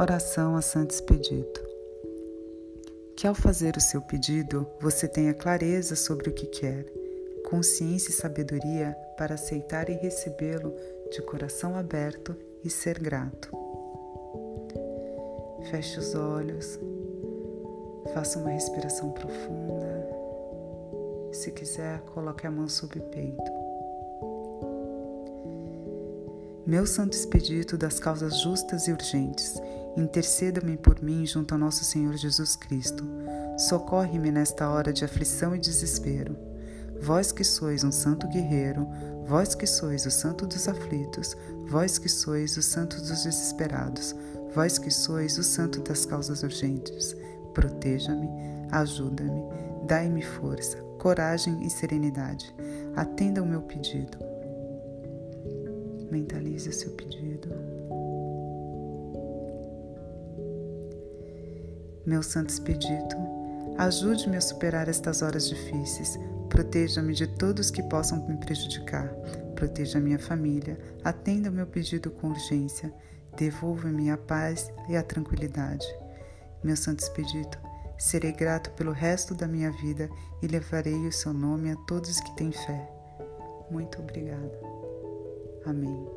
Oração a Santo Expedito. Que ao fazer o seu pedido, você tenha clareza sobre o que quer, consciência e sabedoria para aceitar e recebê-lo de coração aberto e ser grato. Feche os olhos, faça uma respiração profunda. Se quiser, coloque a mão sobre o peito. Meu santo expedito das causas justas e urgentes, interceda-me por mim junto ao nosso Senhor Jesus Cristo. Socorre-me nesta hora de aflição e desespero. Vós que sois um santo guerreiro, vós que sois o santo dos aflitos, vós que sois o santo dos desesperados, vós que sois o santo das causas urgentes, proteja-me, ajuda-me, dai-me força, coragem e serenidade. Atenda o meu pedido. Mentalize o seu pedido. Meu santo expedito, ajude-me a superar estas horas difíceis. Proteja-me de todos que possam me prejudicar. Proteja minha família. Atenda o meu pedido com urgência. Devolva-me a paz e a tranquilidade. Meu santo expedito, serei grato pelo resto da minha vida e levarei o seu nome a todos que têm fé. Muito obrigada. Amém.